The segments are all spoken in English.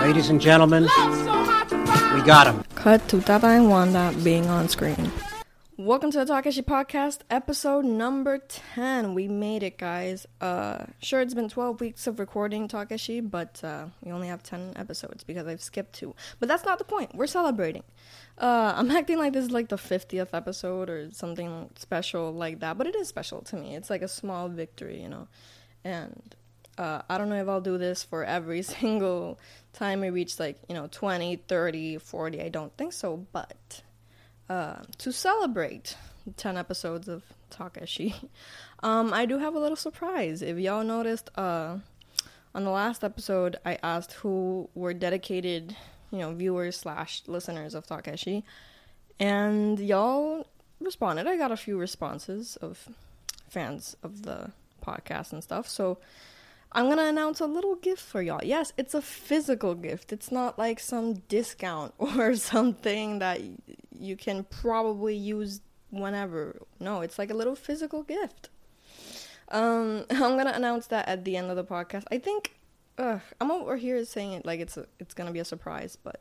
Ladies and gentlemen, Love so hard to find. we got him. Cut to Tata and Wanda being on screen. Welcome to the Takashi Podcast, episode number 10. We made it, guys. Uh, sure, it's been 12 weeks of recording Takashi, but uh, we only have 10 episodes because I've skipped two. But that's not the point. We're celebrating. Uh, I'm acting like this is like the 50th episode or something special like that, but it is special to me. It's like a small victory, you know. And uh, I don't know if I'll do this for every single time we reach like, you know, 20, 30, 40. I don't think so, but uh, to celebrate 10 episodes of Takashi, um, I do have a little surprise. If y'all noticed, uh, on the last episode, I asked who were dedicated, you know, viewers slash listeners of Takashi, and y'all responded. I got a few responses of fans of the podcast and stuff. So I'm gonna announce a little gift for y'all. Yes, it's a physical gift. It's not like some discount or something that you can probably use whenever. No, it's like a little physical gift. Um, I'm gonna announce that at the end of the podcast. I think ugh, I'm over here saying it like it's a, it's gonna be a surprise, but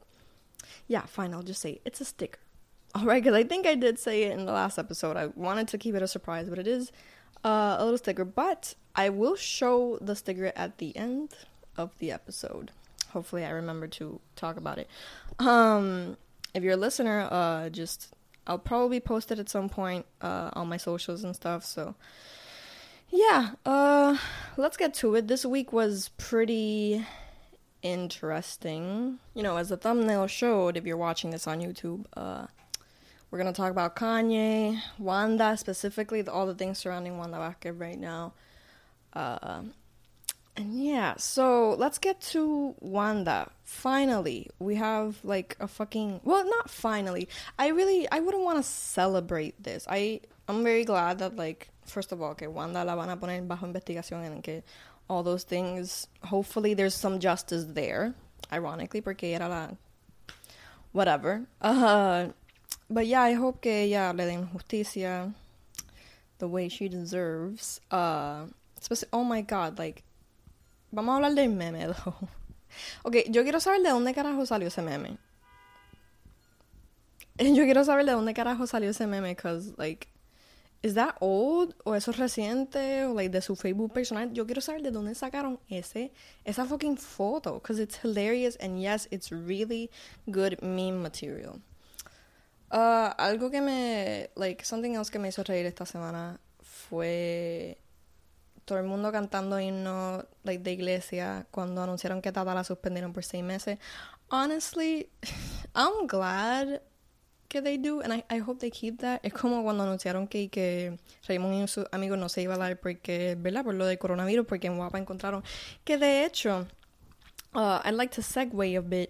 yeah, fine. I'll just say it. it's a sticker. All right, because I think I did say it in the last episode. I wanted to keep it a surprise, but it is uh, a little sticker. But I will show the sticker at the end of the episode. Hopefully, I remember to talk about it. Um, if you're a listener, uh, just I'll probably post it at some point uh, on my socials and stuff. So yeah, uh, let's get to it. This week was pretty interesting. You know, as the thumbnail showed, if you're watching this on YouTube, uh, we're gonna talk about Kanye, Wanda specifically, all the things surrounding Wanda Vazquez right now. Uh, and yeah, so let's get to Wanda. Finally, we have like a fucking well, not finally. I really I wouldn't want to celebrate this. I I'm very glad that like first of all, que Wanda la van a poner bajo investigación and que all those things. Hopefully, there's some justice there. Ironically, porque era la whatever. Uh, but yeah, I hope que ella le den justicia the way she deserves. Uh, oh my god, like Vamos a hablar del meme, though. Ok, yo quiero saber de dónde carajo salió ese meme. Yo quiero saber de dónde carajo salió ese meme, because, like, is that old? ¿O eso es reciente? ¿O, like, de su Facebook personal? Yo quiero saber de dónde sacaron ese, esa fucking foto, because it's hilarious, and yes, it's really good meme material. Uh, algo que me, like, something else que me hizo reír esta semana fue todo el mundo cantando himnos like, de iglesia cuando anunciaron que Tata la suspendieron por seis meses. Honestly, I'm glad que they do, and I, I hope they keep that. Es como cuando anunciaron que, que Raymond y sus amigos no se iba a dar porque, ¿verdad? Por lo del coronavirus, porque en Guapa encontraron que de hecho, uh, I'd like to segue a bit.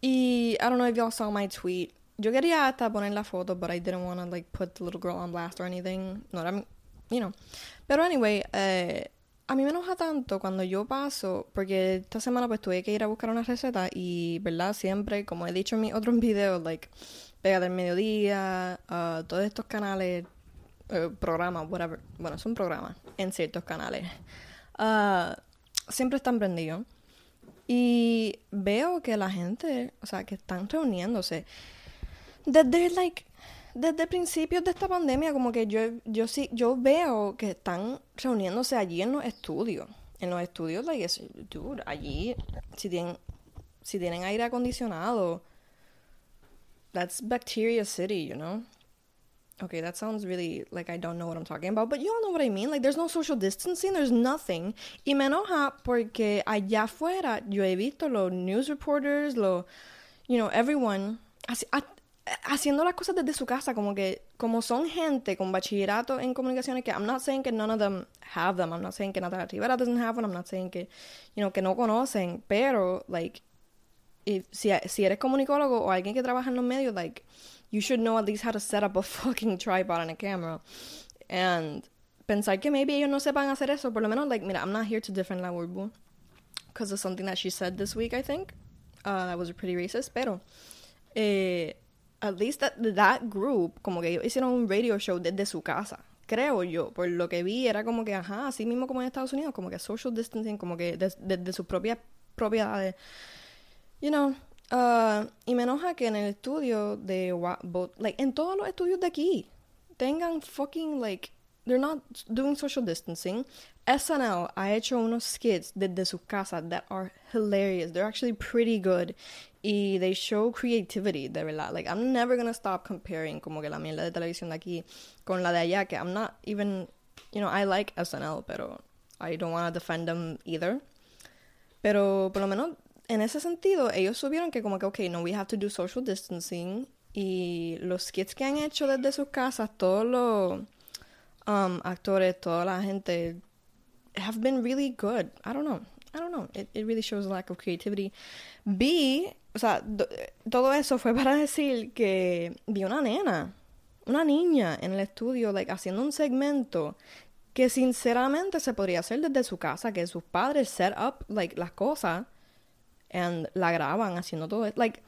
Y I don't know if y'all saw my tweet. Yo quería hasta poner la foto, but I didn't want to like put the little girl on blast or anything. No, you know. Pero anyway, eh, a mí me enoja tanto cuando yo paso, porque esta semana pues tuve que ir a buscar una receta y, ¿verdad? Siempre, como he dicho en mis otros videos, like, Pega del Mediodía, uh, todos estos canales, eh, programas, whatever, bueno, son programas en ciertos canales, uh, siempre están prendidos. Y veo que la gente, o sea, que están reuniéndose desde, like, desde principios de esta pandemia, como que yo, yo sí, yo veo que están reuniéndose allí en los estudios. En los estudios, like, es- dude, allí, si tienen, si tienen aire acondicionado, that's Bacteria City, you know? Okay, that sounds really like I don't know what I'm talking about, but you all know what I mean. Like, there's no social distancing, there's nothing. Y me enoja porque allá afuera yo he visto los news reporters, los, you know, everyone ha- haciendo las cosas desde su casa, como que, como son gente con bachillerato en comunicaciones, que I'm not saying que none of them have them, I'm not saying que Natalia Rivera doesn't have one, I'm not saying que, you know, que no conocen, pero, like, if, si, si eres comunicólogo o alguien que trabaja en los medios, like, you should know at least how to set up a fucking tripod and a camera. And pensar que maybe ellos no sepan hacer eso, por lo menos, like, mira, I'm not here to defend la Urbu because of something that she said this week, I think. Uh, that was pretty racist, pero eh, at least that, that group, como que ellos hicieron un radio show desde su casa. Creo yo, por lo que vi, era como que, ajá, así mismo como en Estados Unidos, como que social distancing, como que desde de, sus propias propiedades. You know, uh, y me enoja que en el estudio de both, like, en todos los estudios de aquí, tengan fucking, like, they're not doing social distancing. SNL ha hecho unos skits desde sus casas that are hilarious. They're actually pretty good. Y they show creativity, de verdad. Like, I'm never gonna stop comparing como que la mierda de televisión de aquí con la de allá, que I'm not even, you know, I like SNL, pero I don't want to defend them either. Pero por lo menos en ese sentido, ellos subieron que como que, ok, no, we have to do social distancing. Y los skits que han hecho desde sus casas, todos los um, actores, toda la gente have been really good. I don't know. I don't know. It, it really shows a lack of creativity. Vi, o sea, do- todo eso fue para decir que vi una nena, una niña en el estudio, like, haciendo un segmento que sinceramente se podría hacer desde su casa, que sus padres set up, like, las cosas and la graban haciendo todo. Like,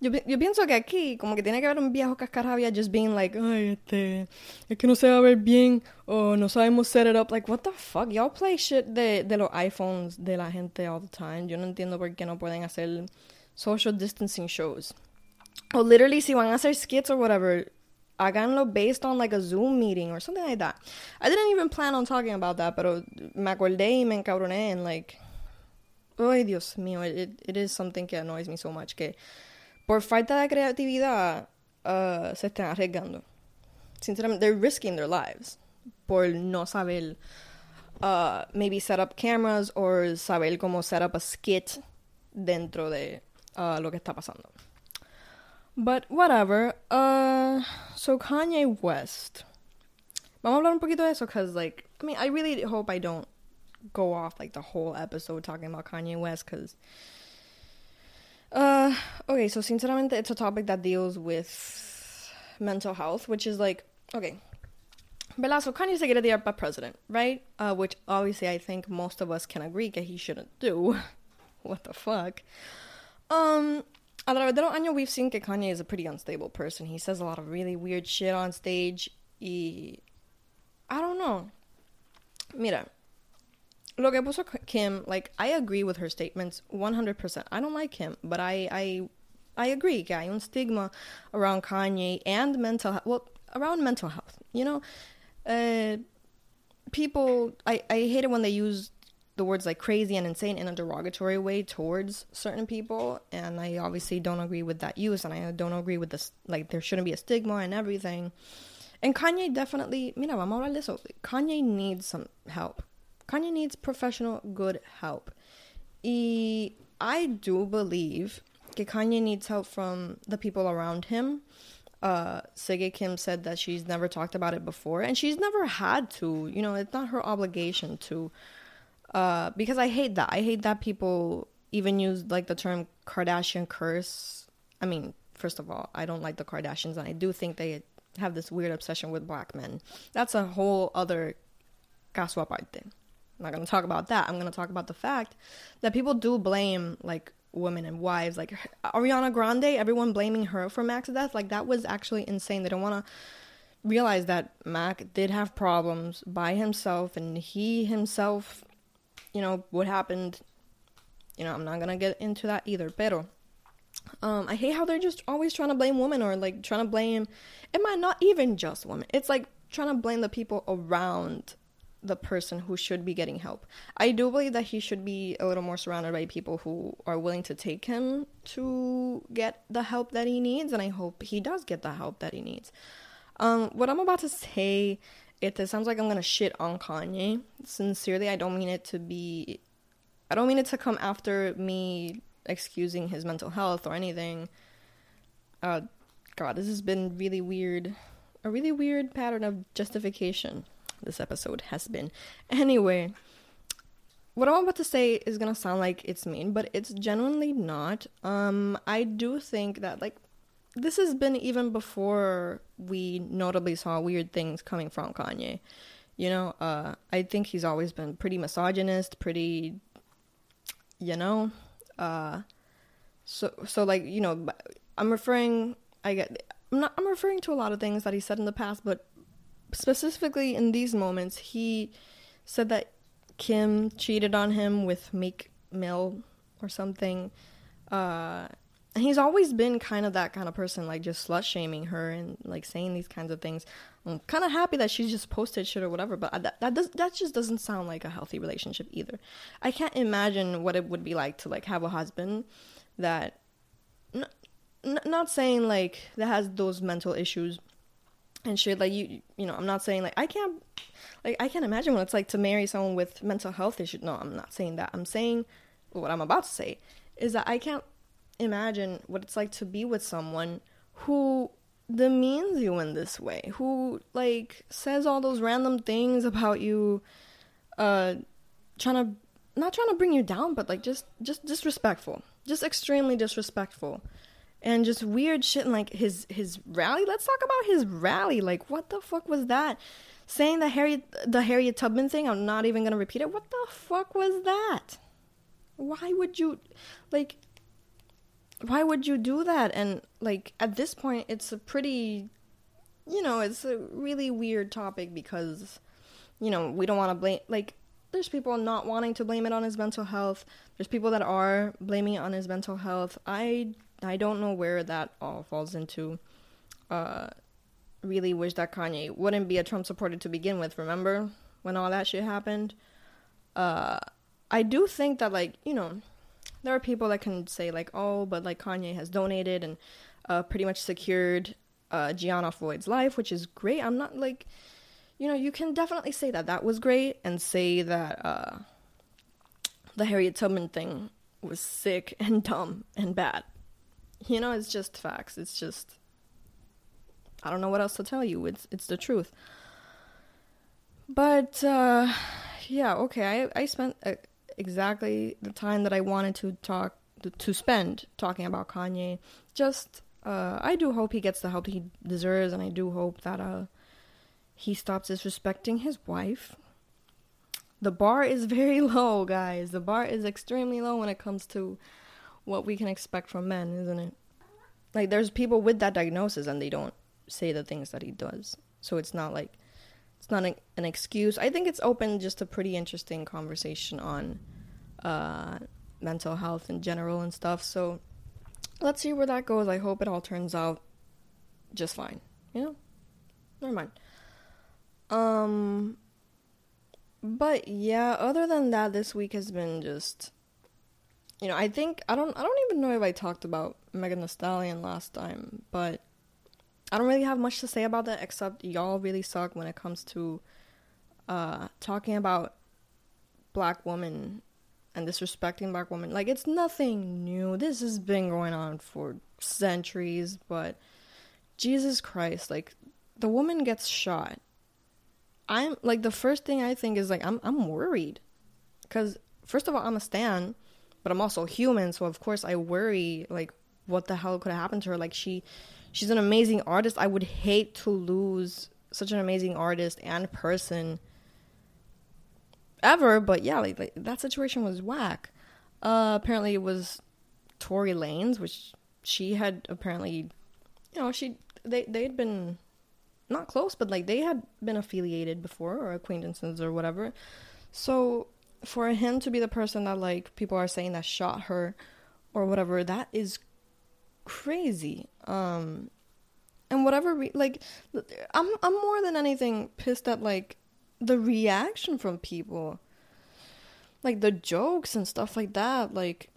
yo, pi- yo pienso que aquí, como que tiene que haber un viejo cascarrabia just being like, ay, este, es que no se va a ver bien, o no sabemos set it up. Like, what the fuck? Y'all play shit de, de los iPhones de la gente all the time. Yo no entiendo por qué no pueden hacer social distancing shows. O literally, si van a hacer skits or whatever, háganlo based on like a Zoom meeting or something like that. I didn't even plan on talking about that, pero me acordé y me encabroné and like, ay Dios mío, it, it is something que annoys me so much que por falta de creatividad uh, se están arriesgando. Sinceramente, they're risking their lives por no saber uh, maybe set up cameras or saber cómo set up a skit dentro de uh, lo que está pasando. But whatever. Uh, so Kanye West. Vamos a hablar un poquito de eso because, like, I mean, I really hope I don't go off like the whole episode talking about Kanye West because. Uh, okay, so sinceramente, it's a topic that deals with mental health, which is like, okay. ¿Verdad? So Kanye se quiere tirar para president, right? Uh, which obviously I think most of us can agree that he shouldn't do. what the fuck? Um, a través de los años, we've seen que Kanye is a pretty unstable person. He says a lot of really weird shit on stage. Y. I don't know. Mira. Lo que puso Kim, like, I agree with her statements 100%. I don't like him, but I. I I agree hay un stigma around Kanye and mental health. Well, around mental health, you know? Uh, people, I, I hate it when they use the words like crazy and insane in a derogatory way towards certain people and i obviously don't agree with that use and i don't agree with this like there shouldn't be a stigma and everything and kanye definitely mira vamos a hablar de eso kanye needs some help kanye needs professional good help y i do believe que kanye needs help from the people around him uh Sege Kim said that she's never talked about it before and she's never had to you know it's not her obligation to uh, because I hate that. I hate that people even use like the term Kardashian curse. I mean, first of all, I don't like the Kardashians, and I do think they have this weird obsession with black men. That's a whole other caso aparte. I'm not gonna talk about that. I'm gonna talk about the fact that people do blame like women and wives, like Ariana Grande. Everyone blaming her for Mac's death. Like that was actually insane. They don't want to realize that Mac did have problems by himself, and he himself you know what happened you know i'm not gonna get into that either pero um i hate how they're just always trying to blame women or like trying to blame it might not even just women it's like trying to blame the people around the person who should be getting help i do believe that he should be a little more surrounded by people who are willing to take him to get the help that he needs and i hope he does get the help that he needs um what i'm about to say it, sounds like I'm gonna shit on Kanye. Sincerely, I don't mean it to be. I don't mean it to come after me excusing his mental health or anything. Uh, God, this has been really weird. A really weird pattern of justification. This episode has been. Anyway, what I'm about to say is gonna sound like it's mean, but it's genuinely not. Um, I do think that like this has been even before we notably saw weird things coming from Kanye. You know, uh, I think he's always been pretty misogynist, pretty, you know, uh, so so like you know, I'm referring. I get. I'm not. I'm referring to a lot of things that he said in the past, but specifically in these moments, he said that Kim cheated on him with Meek Mill or something. Uh, and he's always been kind of that kind of person, like just slut shaming her and like saying these kinds of things. I'm kind of happy that she just posted shit or whatever, but that that does that just doesn't sound like a healthy relationship either. I can't imagine what it would be like to like have a husband that, n- n- not saying like that has those mental issues and shit. Like you, you know, I'm not saying like I can't, like I can't imagine what it's like to marry someone with mental health issues. No, I'm not saying that. I'm saying what I'm about to say is that I can't imagine what it's like to be with someone who demeans you in this way, who like says all those random things about you, uh, trying to not trying to bring you down, but like just just disrespectful, just extremely disrespectful, and just weird shit. And like his his rally. Let's talk about his rally. Like what the fuck was that? Saying the Harry the Harriet Tubman thing. I'm not even gonna repeat it. What the fuck was that? Why would you like? why would you do that? And like at this point, it's a pretty, you know, it's a really weird topic because, you know, we don't want to blame. Like, there's people not wanting to blame it on his mental health. There's people that are blaming it on his mental health. I I don't know where that all falls into. Uh, really wish that Kanye wouldn't be a Trump supporter to begin with. Remember when all that shit happened? Uh, I do think that like you know there are people that can say like, oh, but like Kanye has donated and uh, pretty much secured uh, Gianna Floyd's life, which is great. I'm not like, you know, you can definitely say that that was great and say that uh, the Harriet Tubman thing was sick and dumb and bad. You know, it's just facts. It's just I don't know what else to tell you. It's it's the truth. But uh, yeah, okay. I I spent. A, exactly the time that I wanted to talk to spend talking about Kanye. Just uh, I do hope he gets the help he deserves, and I do hope that uh, he stops disrespecting his wife. The bar is very low, guys. The bar is extremely low when it comes to what we can expect from men, isn't it? Like there's people with that diagnosis and they don't say the things that he does. So it's not like it's not an, an excuse. I think it's open just a pretty interesting conversation on uh, mental health in general and stuff. So let's see where that goes. I hope it all turns out just fine. You know, never mind. Um, but yeah, other than that, this week has been just. You know, I think I don't I don't even know if I talked about Megan Thee Stallion last time, but I don't really have much to say about that except y'all really suck when it comes to uh, talking about black women and disrespecting black women. Like it's nothing new. This has been going on for centuries, but Jesus Christ, like the woman gets shot. I'm like the first thing I think is like I'm I'm worried. Cuz first of all, I'm a stan, but I'm also human, so of course I worry like what the hell could have happened to her like she she's an amazing artist. I would hate to lose such an amazing artist and person ever, but yeah, like, like that situation was whack. Uh, apparently, it was Tory Lanez, which she had apparently, you know, she they they'd been not close, but like they had been affiliated before or acquaintances or whatever. So for him to be the person that like people are saying that shot her or whatever, that is crazy. Um, and whatever, re- like, I'm I'm more than anything pissed at like the reaction from people, like the jokes and stuff like that. Like,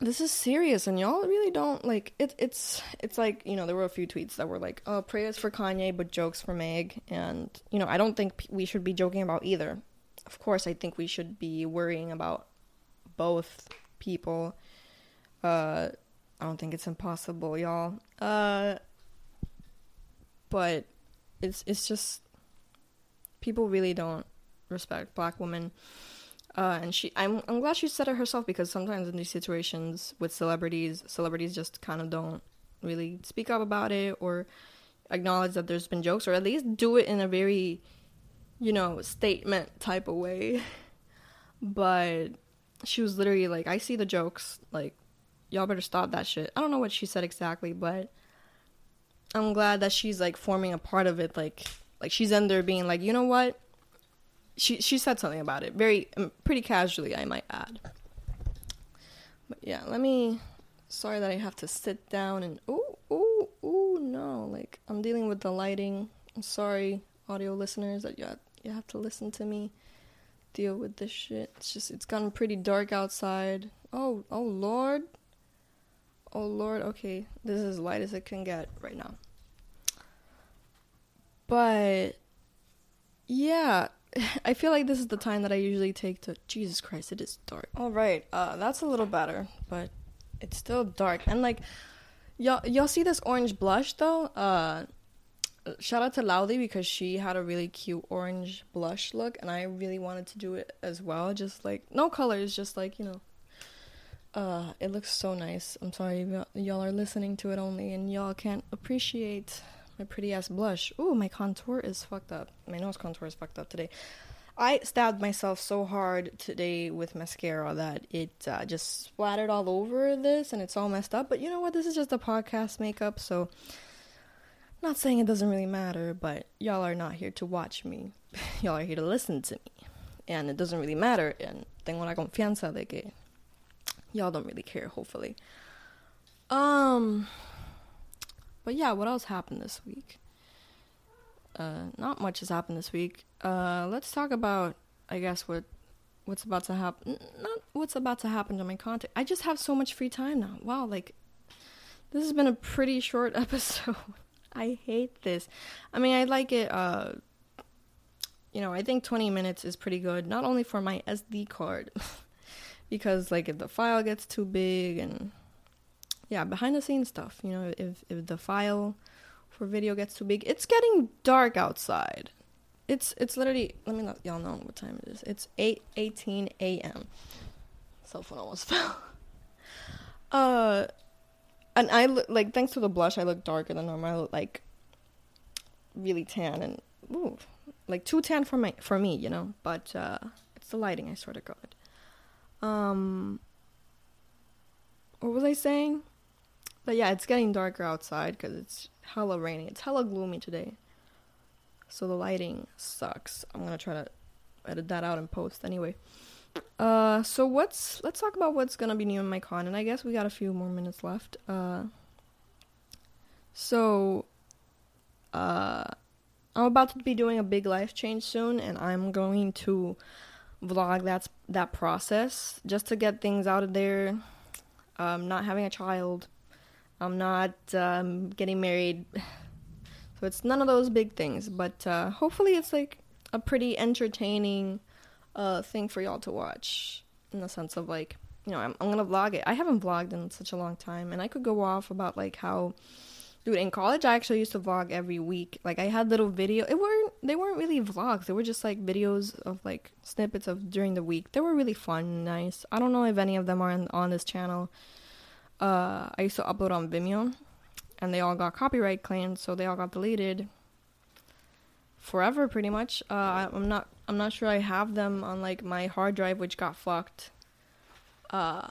this is serious, and y'all really don't like it. It's it's like you know there were a few tweets that were like, "Oh, prayers for Kanye, but jokes for Meg," and you know I don't think we should be joking about either. Of course, I think we should be worrying about both people. Uh, I don't think it's impossible, y'all. Uh, but it's it's just people really don't respect black women. Uh, and she, I'm, I'm glad she said it herself because sometimes in these situations with celebrities, celebrities just kind of don't really speak up about it or acknowledge that there's been jokes or at least do it in a very, you know, statement type of way. But she was literally like, I see the jokes, like, y'all better stop that shit. I don't know what she said exactly, but I'm glad that she's like forming a part of it. Like, like she's in there being like, you know what? She she said something about it, very um, pretty casually, I might add. But yeah, let me. Sorry that I have to sit down and. oh oh oh no. Like, I'm dealing with the lighting. I'm sorry, audio listeners, that you have, you have to listen to me deal with this shit. It's just, it's gotten pretty dark outside. Oh, oh, Lord. Oh, Lord. Okay, this is as light as it can get right now. But. Yeah, I feel like this is the time that I usually take to. Jesus Christ, it is dark. All right, uh, that's a little better, but it's still dark. And like, y'all, y'all see this orange blush though? Uh, shout out to Loudly because she had a really cute orange blush look, and I really wanted to do it as well. Just like no colors, just like you know. Uh, it looks so nice. I'm sorry y'all- are listening to it only, and y'all can't appreciate my pretty ass blush. Ooh, my contour is fucked up. My nose contour is fucked up today. I stabbed myself so hard today with mascara that it uh, just splattered all over this and it's all messed up. But you know what? This is just a podcast makeup, so not saying it doesn't really matter, but y'all are not here to watch me. y'all are here to listen to me. And it doesn't really matter. And tengo la confianza de que y'all don't really care, hopefully. Um, but yeah, what else happened this week? Uh, not much has happened this week. Uh, let's talk about, I guess, what what's about to happen. Not what's about to happen to my content. I just have so much free time now. Wow, like this has been a pretty short episode. I hate this. I mean, I like it. Uh, you know, I think 20 minutes is pretty good. Not only for my SD card, because like if the file gets too big and yeah, behind the scenes stuff. You know, if if the file for video gets too big, it's getting dark outside. It's it's literally. Let me let y'all know what time it is. It's eight eighteen a.m. Cell phone almost fell. Uh, and I look like thanks to the blush, I look darker than normal. I look like really tan and ooh, like too tan for my for me, you know. But uh, it's the lighting. I swear to God. Um, what was I saying? But yeah, it's getting darker outside because it's hella rainy. It's hella gloomy today. So the lighting sucks. I'm gonna try to edit that out and post anyway. Uh, so what's let's talk about what's gonna be new in my con, and I guess we got a few more minutes left. Uh, so, uh, I'm about to be doing a big life change soon, and I'm going to vlog that that process just to get things out of there. Um, not having a child, I'm not um, getting married. So it's none of those big things, but uh, hopefully it's like a pretty entertaining uh, thing for y'all to watch in the sense of like, you know, I'm, I'm gonna vlog it. I haven't vlogged in such a long time, and I could go off about like how, dude, in college I actually used to vlog every week. Like I had little video. It weren't they weren't really vlogs. They were just like videos of like snippets of during the week. They were really fun, and nice. I don't know if any of them are on, on this channel. Uh, I used to upload on Vimeo, and they all got copyright claims, so they all got deleted forever, pretty much. Uh, I'm not, I'm not sure I have them on like my hard drive, which got fucked. Uh,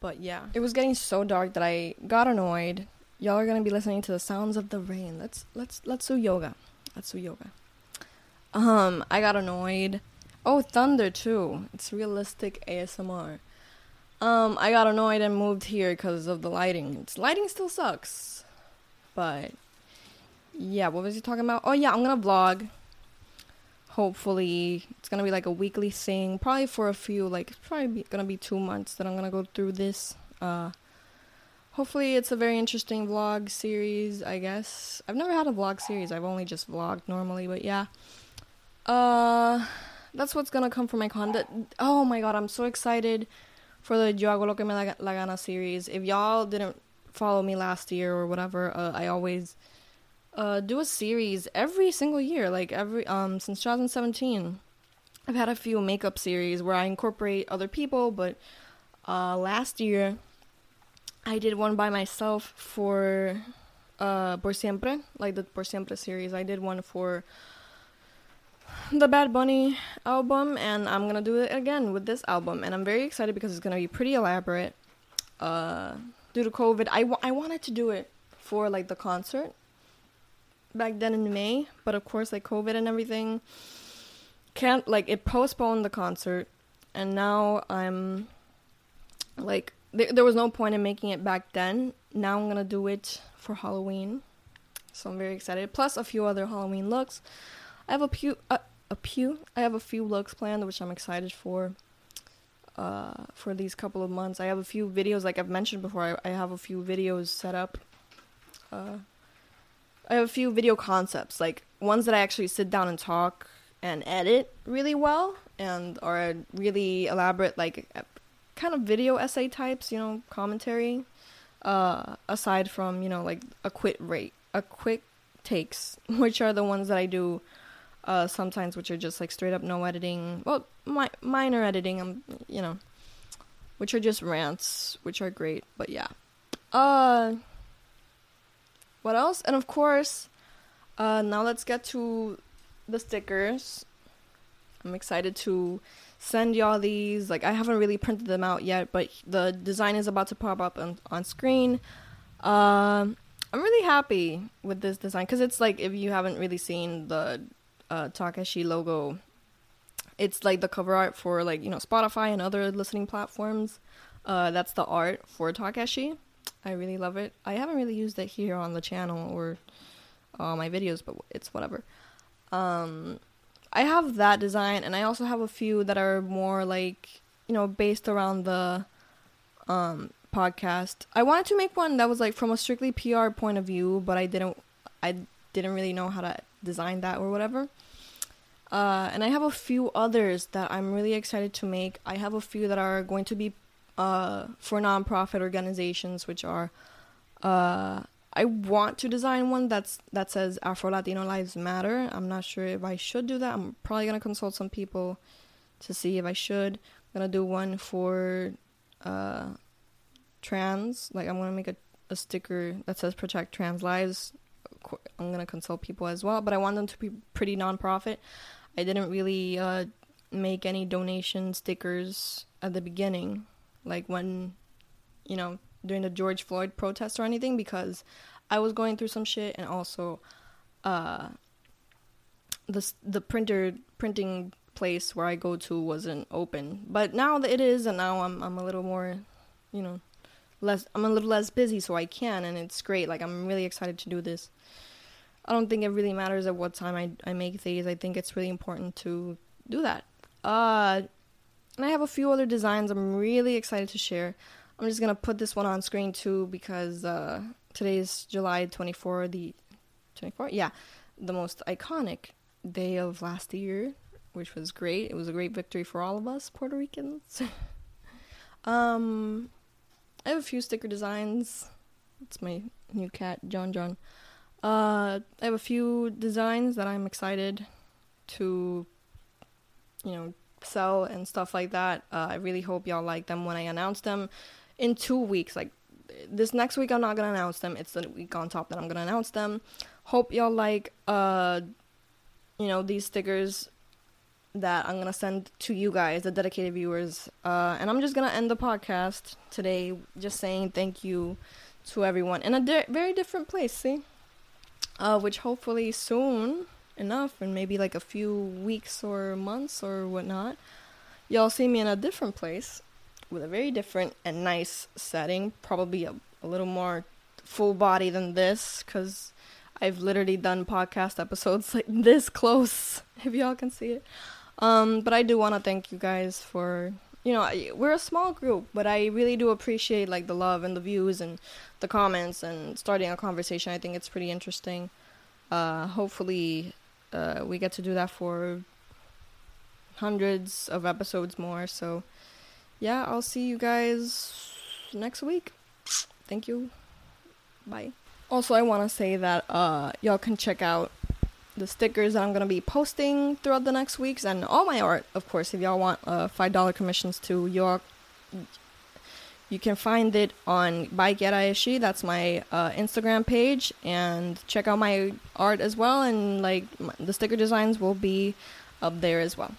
but yeah, it was getting so dark that I got annoyed. Y'all are gonna be listening to the sounds of the rain. Let's, let's, let's do yoga. Let's do yoga. Um, I got annoyed. Oh, thunder too. It's realistic ASMR. Um, I got annoyed and moved here because of the lighting. It's, lighting still sucks, but yeah. What was he talking about? Oh yeah, I'm gonna vlog. Hopefully, it's gonna be like a weekly thing. Probably for a few, like it's probably be, gonna be two months that I'm gonna go through this. Uh, hopefully, it's a very interesting vlog series. I guess I've never had a vlog series. I've only just vlogged normally, but yeah. Uh, that's what's gonna come from my content. Oh my god, I'm so excited for the Yo hago lo que me da la gana series. If y'all didn't follow me last year or whatever, uh, I always uh, do a series every single year, like every um since 2017. I've had a few makeup series where I incorporate other people, but uh, last year I did one by myself for uh Por Siempre, like the Por Siempre series. I did one for the Bad Bunny album, and I'm gonna do it again with this album, and I'm very excited because it's gonna be pretty elaborate. Uh, due to COVID, I, I wanted to do it for like the concert back then in May, but of course, like COVID and everything, can't like it postponed the concert, and now I'm like th- there was no point in making it back then. Now I'm gonna do it for Halloween, so I'm very excited. Plus a few other Halloween looks. I have a few, uh, a few. I have a few looks planned, which I'm excited for. Uh, for these couple of months, I have a few videos, like I've mentioned before. I, I have a few videos set up. Uh, I have a few video concepts, like ones that I actually sit down and talk and edit really well, and are really elaborate, like uh, kind of video essay types, you know, commentary. Uh, aside from you know like a quick rate, a quick takes, which are the ones that I do uh, sometimes, which are just like straight up no editing. Well, mi- minor editing. I'm you know, which are just rants, which are great. But yeah, uh, what else? And of course, uh, now let's get to the stickers. I'm excited to send y'all these. Like I haven't really printed them out yet, but the design is about to pop up on on screen. Um, I'm really happy with this design because it's like if you haven't really seen the uh, Takashi logo, it's like the cover art for like you know Spotify and other listening platforms. Uh, that's the art for Takashi. I really love it. I haven't really used it here on the channel or uh, my videos, but it's whatever. Um, I have that design, and I also have a few that are more like you know based around the um, podcast. I wanted to make one that was like from a strictly PR point of view, but I didn't. I didn't really know how to design that or whatever. Uh, and I have a few others that I'm really excited to make. I have a few that are going to be uh, for nonprofit organizations, which are. Uh, I want to design one that's that says Afro Latino Lives Matter. I'm not sure if I should do that. I'm probably gonna consult some people to see if I should. I'm gonna do one for uh, trans. Like I'm gonna make a, a sticker that says Protect Trans Lives. I'm gonna consult people as well, but I want them to be pretty nonprofit. I didn't really uh, make any donation stickers at the beginning, like when, you know, during the George Floyd protest or anything, because I was going through some shit, and also, uh, the the printer printing place where I go to wasn't open. But now that it is, and now I'm I'm a little more, you know, less I'm a little less busy, so I can, and it's great. Like I'm really excited to do this. I don't think it really matters at what time I, I make these. I think it's really important to do that. Uh, and I have a few other designs I'm really excited to share. I'm just gonna put this one on screen too because uh, today is July 24, the 24, yeah, the most iconic day of last year, which was great. It was a great victory for all of us Puerto Ricans. um, I have a few sticker designs. It's my new cat, John John. Uh, I have a few designs that I'm excited to, you know, sell and stuff like that. Uh, I really hope y'all like them when I announce them in two weeks. Like this next week, I'm not gonna announce them. It's the week on top that I'm gonna announce them. Hope y'all like, uh, you know, these stickers that I'm gonna send to you guys, the dedicated viewers. Uh, and I'm just gonna end the podcast today, just saying thank you to everyone in a di- very different place. See uh, which hopefully soon enough, and maybe like a few weeks or months or whatnot, y'all see me in a different place with a very different and nice setting. Probably a, a little more full body than this, because I've literally done podcast episodes like this close, if y'all can see it. Um, but I do want to thank you guys for you know we're a small group but i really do appreciate like the love and the views and the comments and starting a conversation i think it's pretty interesting uh, hopefully uh, we get to do that for hundreds of episodes more. So yeah i'll see you guys next week. Thank you. Bye. Also i want to say that uh, y'all can check out the stickers that I'm gonna be posting throughout the next weeks, and all my art, of course. If y'all want uh, five dollar commissions to York, you can find it on by Get Aishi. That's my uh, Instagram page, and check out my art as well. And like the sticker designs will be up there as well.